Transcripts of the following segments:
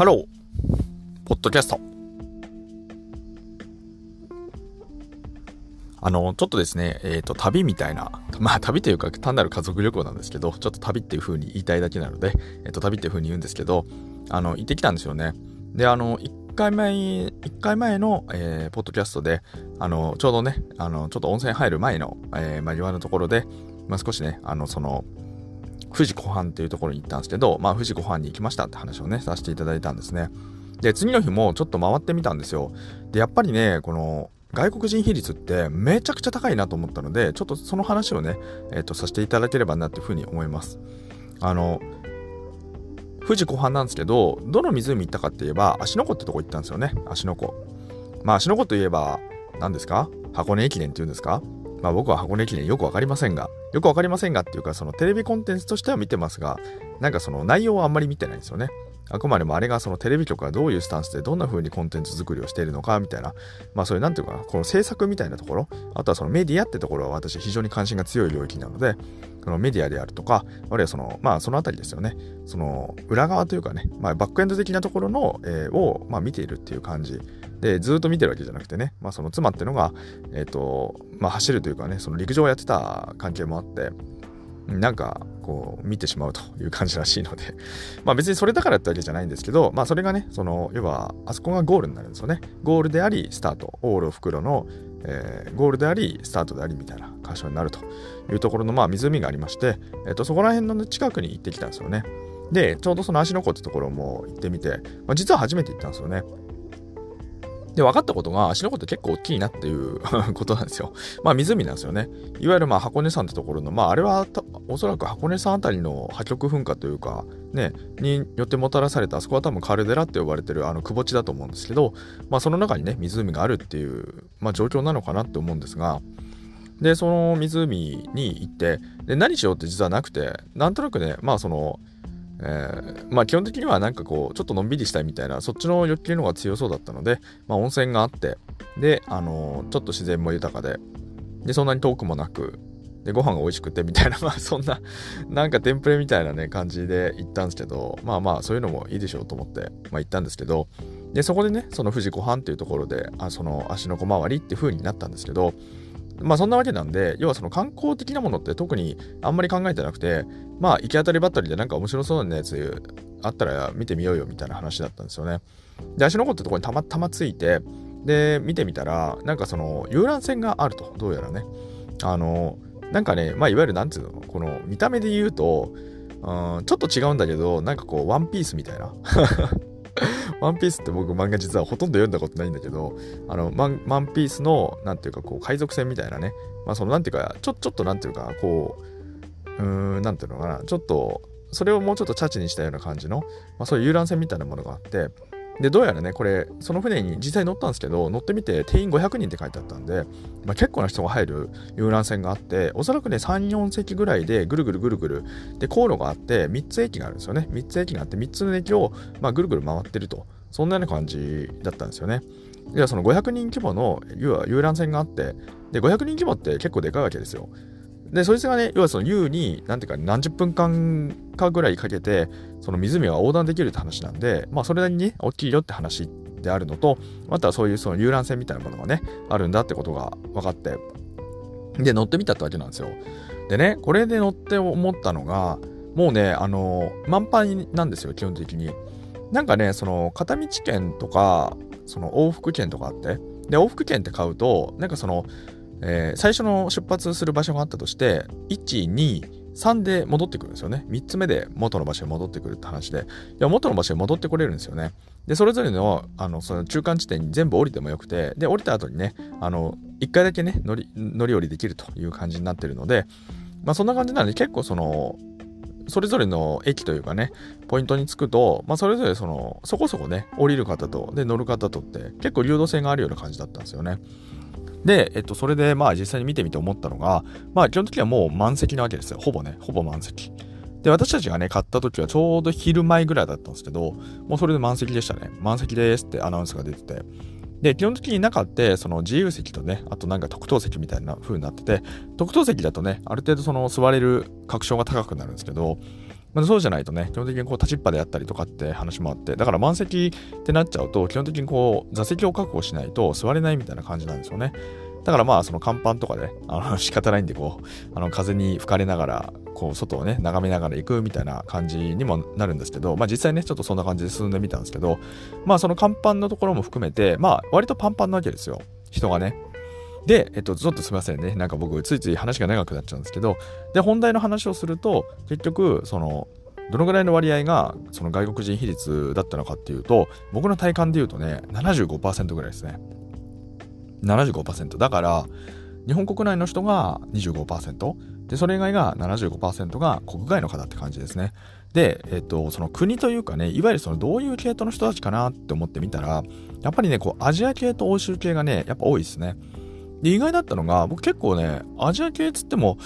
ハロー、ポッドキャスト。あの、ちょっとですね、えっ、ー、と、旅みたいな、まあ、旅というか、単なる家族旅行なんですけど、ちょっと旅っていう風に言いたいだけなので、えっ、ー、と、旅っていう風に言うんですけど、あの、行ってきたんですよね。で、あの、1回前、1回前の、えー、ポッドキャストで、あの、ちょうどね、あの、ちょっと温泉入る前の、えー、まあ、岩のところで、まあ、少しね、あの、その、富士湖畔っていうところに行ったんですけど、まあ、富士湖畔に行きましたって話をね、させていただいたんですね。で、次の日もちょっと回ってみたんですよ。で、やっぱりね、この、外国人比率ってめちゃくちゃ高いなと思ったので、ちょっとその話をね、えっ、ー、と、させていただければなっていうふうに思います。あの、富士湖畔なんですけど、どの湖行ったかって言えば、芦ノ湖ってとこ行ったんですよね。芦ノ湖。まあ、芦ノ湖といえば、何ですか？箱根駅伝っていうんですか？まあ僕は箱根駅伝よくわかりませんが、よくわかりませんがっていうか、そのテレビコンテンツとしては見てますが、なんかその内容はあんまり見てないんですよね。あくまでもあれがそのテレビ局がどういうスタンスでどんな風にコンテンツ作りをしているのかみたいな、まあそういうなんていうかな、この制作みたいなところ、あとはそのメディアってところは私非常に関心が強い領域なので、このメディアであるとか、あるいはその、まあそのあたりですよね、その裏側というかね、まあバックエンド的なところの、えー、を、まあ、見ているっていう感じで、ずっと見てるわけじゃなくてね、まあその妻ってのが、え、ー、と、まあ走るというかね、その陸上をやってた関係もあって、なんかこう見てしまうという感じらしいので まあ別にそれだからってわけじゃないんですけど、まあそれがね、その要はあそこがゴールになるんですよね。ゴールでありスタート、オールを袋の、えー、ゴールでありスタートでありみたいな箇所になるというところのまあ湖がありまして、えっ、ー、とそこら辺の近くに行ってきたんですよね。で、ちょうどその芦ノ湖ってところも行ってみて、まあ、実は初めて行ったんですよね。で、分かったことが、足の湖って結構大きいなっていう ことなんですよ。まあ、湖なんですよね。いわゆるまあ箱根山ってところの、まあ、あれはおそらく箱根山あたりの破局噴火というか、ね、によってもたらされた、あそこは多分カルデラって呼ばれてるあの窪地だと思うんですけど、まあ、その中にね、湖があるっていう、まあ、状況なのかなって思うんですが、で、その湖に行って、で、何しようって実はなくて、なんとなくね、まあその、えー、まあ基本的にはなんかこう、ちょっとのんびりしたいみたいな、そっちの欲求の方が強そうだったので、まあ温泉があって、で、あのー、ちょっと自然も豊かで、で、そんなに遠くもなく、で、ご飯が美味しくてみたいな、まあそんな、なんかテンプレみたいなね、感じで行ったんですけど、まあまあそういうのもいいでしょうと思って、まあ行ったんですけど、で、そこでね、その富士湖畔っていうところで、あその足の小回りっていう風になったんですけど、まあそんなわけなんで、要はその観光的なものって特にあんまり考えてなくて、まあ行き当たりばったりでなんか面白そうなやつあったら見てみようよみたいな話だったんですよね。で、足の子ってとこにたまたまついて、で、見てみたら、なんかその遊覧船があると、どうやらね。あの、なんかね、まあいわゆるなんつうの、この見た目で言うと、うん、ちょっと違うんだけど、なんかこう、ワンピースみたいな。ワンピースって僕漫画実はほとんど読んだことないんだけど、あの、ワンピースの、なんていうか、こう、海賊船みたいなね、まあ、その、なんていうか、ちょ、ちょっとなんていうか、こう、うーん、なんていうのかな、ちょっと、それをもうちょっとチャチにしたような感じの、まあ、そういう遊覧船みたいなものがあって、で、どうやらね、これ、その船に実際乗ったんですけど、乗ってみて定員500人って書いてあったんで、まあ、結構な人が入る遊覧船があって、おそらくね、3、4隻ぐらいでぐるぐるぐるぐる、で、航路があって、3つ駅があるんですよね。3つ駅があって、3つの駅を、まあ、ぐるぐる回ってると。そんなような感じだったんですよね。では、その500人規模の、要は遊覧船があって、で、500人規模って結構でかいわけですよ。で、そいつがね、要はその U に、なんていうか、何十分間かぐらいかけて、その湖は横断できるって話なんで、まあ、それなりにね、大きいよって話であるのと、またそういうその遊覧船みたいなものがね、あるんだってことが分かって、で、乗ってみたってわけなんですよ。でね、これで乗って思ったのが、もうね、あの、満帆なんですよ、基本的に。なんかね、その、片道券とか、その往復券とかあって、で、往復券って買うと、なんかその、えー、最初の出発する場所があったとして、1、2、3で戻ってくるんですよね。3つ目で元の場所に戻ってくるって話で、いや元の場所に戻ってこれるんですよね。で、それぞれの、あの、その中間地点に全部降りてもよくて、で、降りた後にね、あの、1回だけね、乗り、乗り降りできるという感じになってるので、まあそんな感じなので結構その、それぞれの駅というかね、ポイントに着くと、まあ、それぞれその、そこそこね、降りる方と、で、乗る方とって、結構流動性があるような感じだったんですよね。で、えっと、それで、まあ、実際に見てみて思ったのが、まあ、基本的にはもう満席なわけですよ。ほぼね、ほぼ満席。で、私たちがね、買った時はちょうど昼前ぐらいだったんですけど、もうそれで満席でしたね。満席ですってアナウンスが出てて。で、基本的に中って、その自由席とね、あとなんか特等席みたいな風になってて、特等席だとね、ある程度その座れる確証が高くなるんですけど、まあ、そうじゃないとね、基本的にこう立ちっぱであったりとかって話もあって、だから満席ってなっちゃうと、基本的にこう座席を確保しないと座れないみたいな感じなんですよね。だからまあその甲板とかで、あの 仕方ないんでこう、あの風に吹かれながら、こう外をね、眺めながら行くみたいな感じにもなるんですけど、まあ実際ね、ちょっとそんな感じで進んでみたんですけど、まあその甲板のところも含めて、まあ割とパンパンなわけですよ。人がね。で、えっと、ちょっとすみませんね。なんか僕、ついつい話が長くなっちゃうんですけど、で、本題の話をすると、結局、その、どのぐらいの割合がその外国人比率だったのかっていうと、僕の体感で言うとね、75%ぐらいですね。75%。だから、日本国内の人が25%、で、それ以外が75%が国外の方って感じですね。で、えっと、その国というかね、いわゆるそのどういう系統の人たちかなって思ってみたら、やっぱりね、こう、アジア系と欧州系がね、やっぱ多いですね。で、意外だったのが、僕結構ね、アジア系っつっても、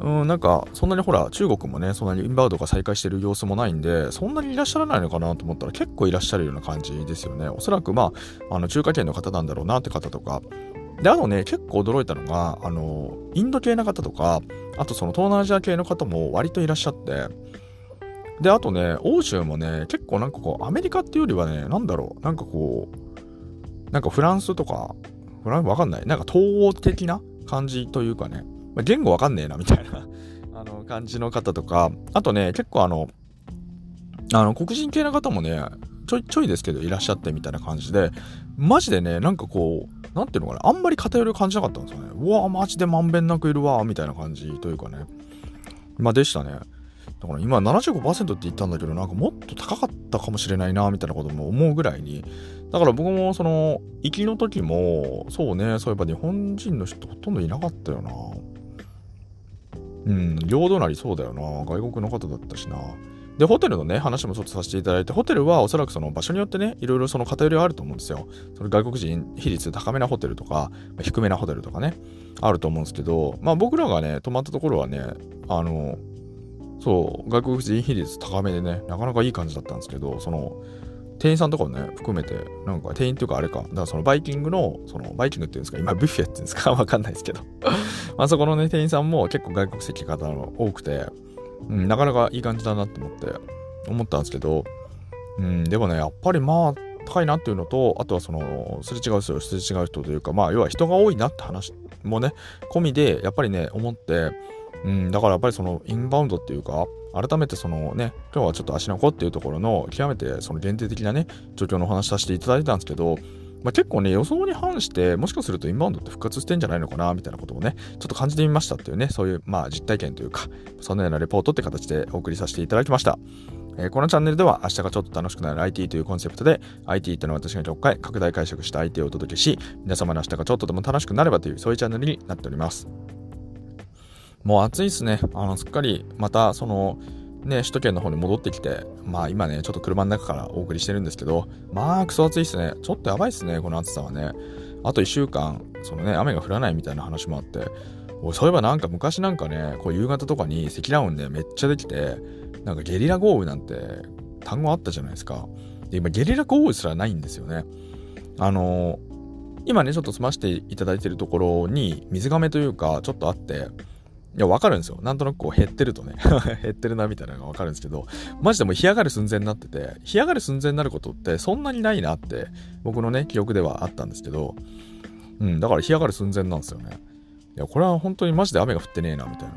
うん、なんか、そんなにほら、中国もね、そんなにインバウンドが再開してる様子もないんで、そんなにいらっしゃらないのかなと思ったら結構いらっしゃるような感じですよね。おそらく、まあ、あの、中華圏の方なんだろうなって方とか。で、あとね、結構驚いたのが、あの、インド系の方とか、あとその東南アジア系の方も割といらっしゃって、で、あとね、欧州もね、結構なんかこう、アメリカっていうよりはね、なんだろう、なんかこう、なんかフランスとか、フランわかんない。なんか東欧的な感じというかね、まあ、言語わかんねえな、みたいな あの、感じの方とか、あとね、結構あの、あの、黒人系の方もね、ちょいちょいですけどいらっしゃってみたいな感じで、マジでね、なんかこう、なんていうのかな、あんまり偏りを感じなかったんですよね。うわマジでまんべんなくいるわみたいな感じというかね。まあでしたね。だから今75%って言ったんだけど、なんかもっと高かったかもしれないな、みたいなことも思うぐらいに。だから僕もその、行きの時も、そうね、そういえば日本人の人ほとんどいなかったよな。うん、領土なりそうだよな。外国の方だったしな。で、ホテルのね、話もちょっとさせていただいて、ホテルはおそらくその場所によってね、いろいろその偏りはあると思うんですよ。その外国人比率高めなホテルとか、低めなホテルとかね、あると思うんですけど、まあ僕らがね、泊まったところはね、あの、そう、外国人比率高めでね、なかなかいい感じだったんですけど、その、店員さんとかもね、含めて、なんか店員っていうかあれか、だからそのバイキングの、そのバイキングっていうんですか、今ビュッフェっていうんですか、わかんないですけど。まあそこのね、店員さんも結構外国籍方の多くて、うん、なかなかいい感じだなって思って、思ったんですけど、うん、でもね、やっぱりまあ、高いなっていうのと、あとはその、すれ違う人、すれ違う人というか、まあ、要は人が多いなって話もね、込みで、やっぱりね、思って、うん、だからやっぱりその、インバウンドっていうか、改めてそのね、今日はちょっと足の子っていうところの、極めてその限定的なね、状況のお話させていただいたんですけど、まあ、結構ね、予想に反して、もしかするとインバウンドって復活してんじゃないのかな、みたいなことをね、ちょっと感じてみましたっていうね、そういう、まあ、実体験というか、そのようなレポートって形でお送りさせていただきました。えー、このチャンネルでは明日がちょっと楽しくなる IT というコンセプトで IT ってのは私が6回拡大解釈した IT をお届けし皆様の明日がちょっとでも楽しくなればというそういうチャンネルになっておりますもう暑いっすねあのすっかりまたそのね、首都圏の方に戻ってきて、まあ今ね、ちょっと車の中からお送りしてるんですけど、まあクソ暑いっすね。ちょっとやばいっすね、この暑さはね。あと1週間、そのね、雨が降らないみたいな話もあって、そういえばなんか昔なんかね、こう夕方とかに積乱雲でめっちゃできて、なんかゲリラ豪雨なんて単語あったじゃないですか。で、今ゲリラ豪雨すらないんですよね。あの今ね、ちょっと済ましていただいてるところに水がめというか、ちょっとあって、いや、わかるんですよ。なんとなくこう減ってるとね 減ってるなみたいなのがわかるんですけど、マジでもう干上がる寸前になってて、干上がる寸前になることってそんなにないなって、僕のね、記憶ではあったんですけど、うん、だから干上がる寸前なんですよね。いや、これは本当にマジで雨が降ってねえな、みたいな。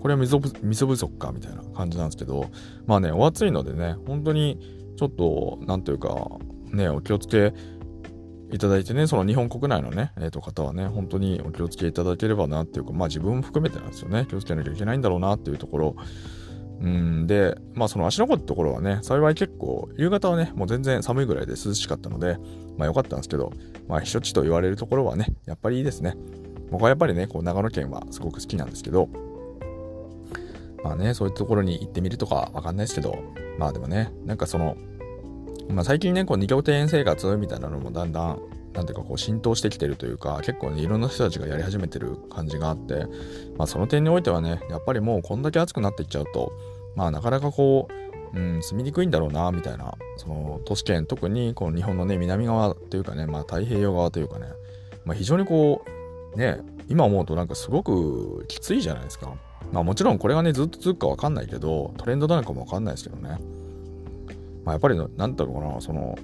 これは水不足か、みたいな感じなんですけど、まあね、お暑いのでね、本当にちょっと、なんというか、ね、お気をつけいただいてね、その日本国内のね、えー、と方はね、本当にお気をつけいただければなっていうか、まあ自分も含めてなんですよね、気をつけなきゃいけないんだろうなっていうところ。うんで、まあその足の子ってところはね、幸い結構、夕方はね、もう全然寒いぐらいで涼しかったので、まあ良かったんですけど、まあ避暑地と言われるところはね、やっぱりいいですね。僕はやっぱりね、こう長野県はすごく好きなんですけど、まあね、そういうところに行ってみるとかわかんないですけど、まあでもね、なんかその、まあ最近ね、こう二拠点生活みたいなのもだんだん、なんていうかこう浸透してきてるというか、結構ね、いろんな人たちがやり始めてる感じがあって、まあその点においてはね、やっぱりもうこんだけ暑くなっていっちゃうと、まあなかなかこう、うん、住みにくいんだろうな、みたいな、その都市圏、特にこの日本のね、南側というかね、まあ太平洋側というかね、まあ非常にこう、ね、今思うとなんかすごくきついじゃないですか。まあもちろんこれがね、ずっと続くかわかんないけど、トレンドなのかもわかんないですけどね。まあやっぱり、なんだろうかな、その、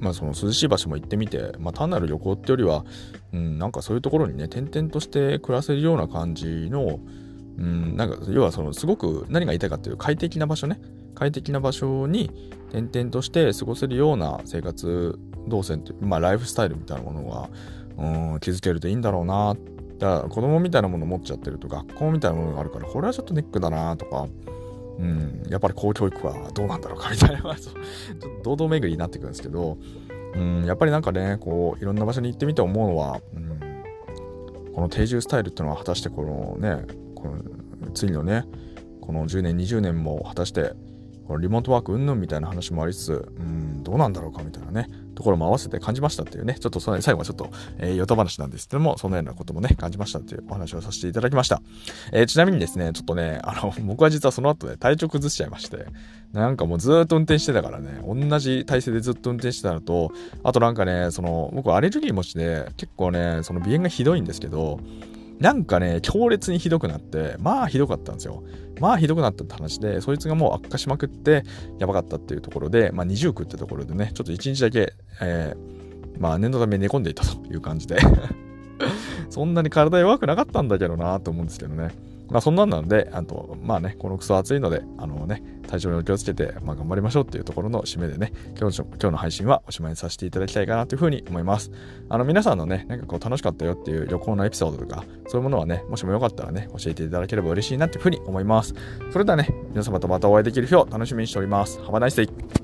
まあその涼しい場所も行ってみて、まあ単なる旅行ってよりは、うん、なんかそういうところにね、転々として暮らせるような感じの、うん、なんか要はそのすごく何が言いたいかっていう快適な場所ね。快適な場所に転々として過ごせるような生活動線という、まあ、ライフスタイルみたいなものが、うん、築けるといいんだろうなだから子供みたいなもの持っちゃってると学校みたいなものがあるからこれはちょっとネックだなとか、うん、やっぱり公教育はどうなんだろうかみたいなちょっと堂々巡りになってくるんですけど、うん、やっぱりなんかねこういろんな場所に行ってみて思うのは、うん、この定住スタイルっていうのは果たしてこのねこの次のねこの10年20年も果たしてこのリモートワークうんぬんみたいな話もありつつ、うん、どうなんだろうかみたいなね、ところも合わせて感じましたっていうね、ちょっとその最後はちょっと、えー、ヨタ話なんですけども、そのようなこともね、感じましたっていうお話をさせていただきました。えー、ちなみにですね、ちょっとね、あの、僕は実はその後で、ね、体調崩しちゃいまして、なんかもうずっと運転してたからね、同じ体勢でずっと運転してたのと、あとなんかね、その、僕アレルギー持ちで、結構ね、その鼻炎がひどいんですけど、なんかね、強烈にひどくなって、まあひどかったんですよ。まあひどくなったって話で、そいつがもう悪化しまくって、やばかったっていうところで、まあ二重苦ってところでね、ちょっと一日だけ、えー、まあ念のため寝込んでいたという感じで そんなに体弱くなかったんだけどなと思うんですけどね。まあそんなんなので、あと、まあね、このクソ暑いので、あのね、体調にお気をつけて、まあ頑張りましょうっていうところの締めでね、今日の今日の配信はおしまいにさせていただきたいかなというふうに思います。あの皆さんのね、なんかこう楽しかったよっていう旅行のエピソードとか、そういうものはね、もしもよかったらね、教えていただければ嬉しいなというふうに思います。それではね、皆様とまたお会いできる日を楽しみにしております。Have a nice day!